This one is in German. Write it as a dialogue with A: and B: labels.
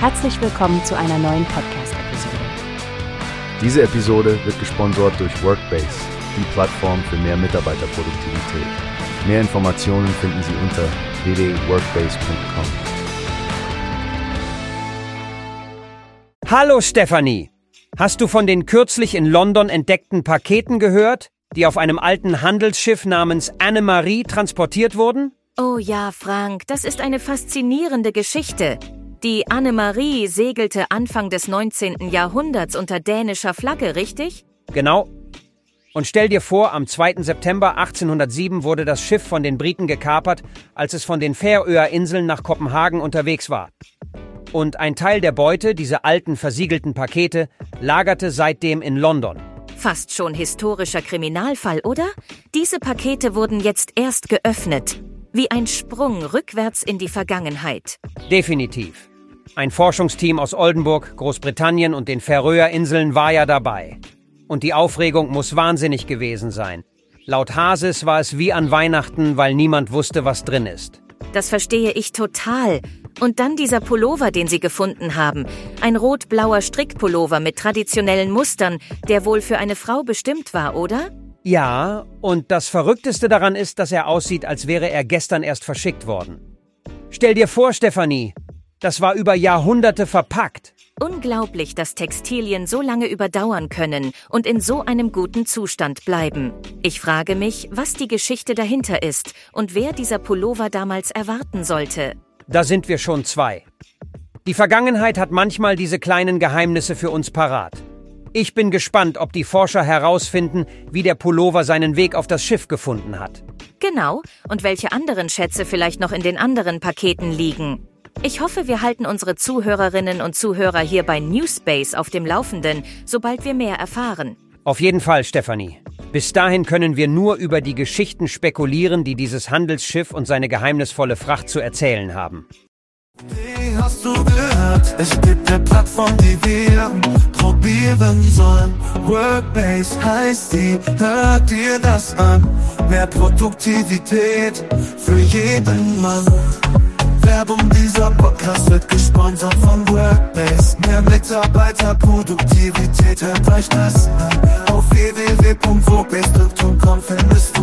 A: Herzlich willkommen zu einer neuen Podcast-Episode.
B: Diese Episode wird gesponsert durch Workbase, die Plattform für mehr Mitarbeiterproduktivität. Mehr Informationen finden Sie unter www.workbase.com.
C: Hallo Stefanie! Hast du von den kürzlich in London entdeckten Paketen gehört, die auf einem alten Handelsschiff namens Anne-Marie transportiert wurden?
D: Oh ja, Frank, das ist eine faszinierende Geschichte. Die Anne-Marie segelte Anfang des 19. Jahrhunderts unter dänischer Flagge, richtig?
C: Genau. Und stell dir vor, am 2. September 1807 wurde das Schiff von den Briten gekapert, als es von den Färöer Inseln nach Kopenhagen unterwegs war. Und ein Teil der Beute, diese alten versiegelten Pakete, lagerte seitdem in London.
D: Fast schon historischer Kriminalfall, oder? Diese Pakete wurden jetzt erst geöffnet. Wie ein Sprung rückwärts in die Vergangenheit.
C: Definitiv. Ein Forschungsteam aus Oldenburg, Großbritannien und den Färöerinseln war ja dabei. Und die Aufregung muss wahnsinnig gewesen sein. Laut Hasis war es wie an Weihnachten, weil niemand wusste, was drin ist.
D: Das verstehe ich total. Und dann dieser Pullover, den Sie gefunden haben. Ein rot-blauer Strickpullover mit traditionellen Mustern, der wohl für eine Frau bestimmt war, oder?
C: Ja, und das Verrückteste daran ist, dass er aussieht, als wäre er gestern erst verschickt worden. Stell dir vor, Stefanie, das war über Jahrhunderte verpackt.
D: Unglaublich, dass Textilien so lange überdauern können und in so einem guten Zustand bleiben. Ich frage mich, was die Geschichte dahinter ist und wer dieser Pullover damals erwarten sollte.
C: Da sind wir schon zwei. Die Vergangenheit hat manchmal diese kleinen Geheimnisse für uns parat. Ich bin gespannt, ob die Forscher herausfinden, wie der Pullover seinen Weg auf das Schiff gefunden hat.
D: Genau, und welche anderen Schätze vielleicht noch in den anderen Paketen liegen. Ich hoffe, wir halten unsere Zuhörerinnen und Zuhörer hier bei Newspace auf dem Laufenden, sobald wir mehr erfahren.
C: Auf jeden Fall, Stefanie. Bis dahin können wir nur über die Geschichten spekulieren, die dieses Handelsschiff und seine geheimnisvolle Fracht zu erzählen haben.
E: Wie hast du gehört? Es gibt eine Plattform, die wir probieren sollen. Workbase heißt die, hört dir das an. Mehr Produktivität für jeden Mann. Werbung dieser Podcast wird gesponsert von Workbase. Mehr Mitarbeiterproduktivität, hört euch das an. Auf www.workbase.com findest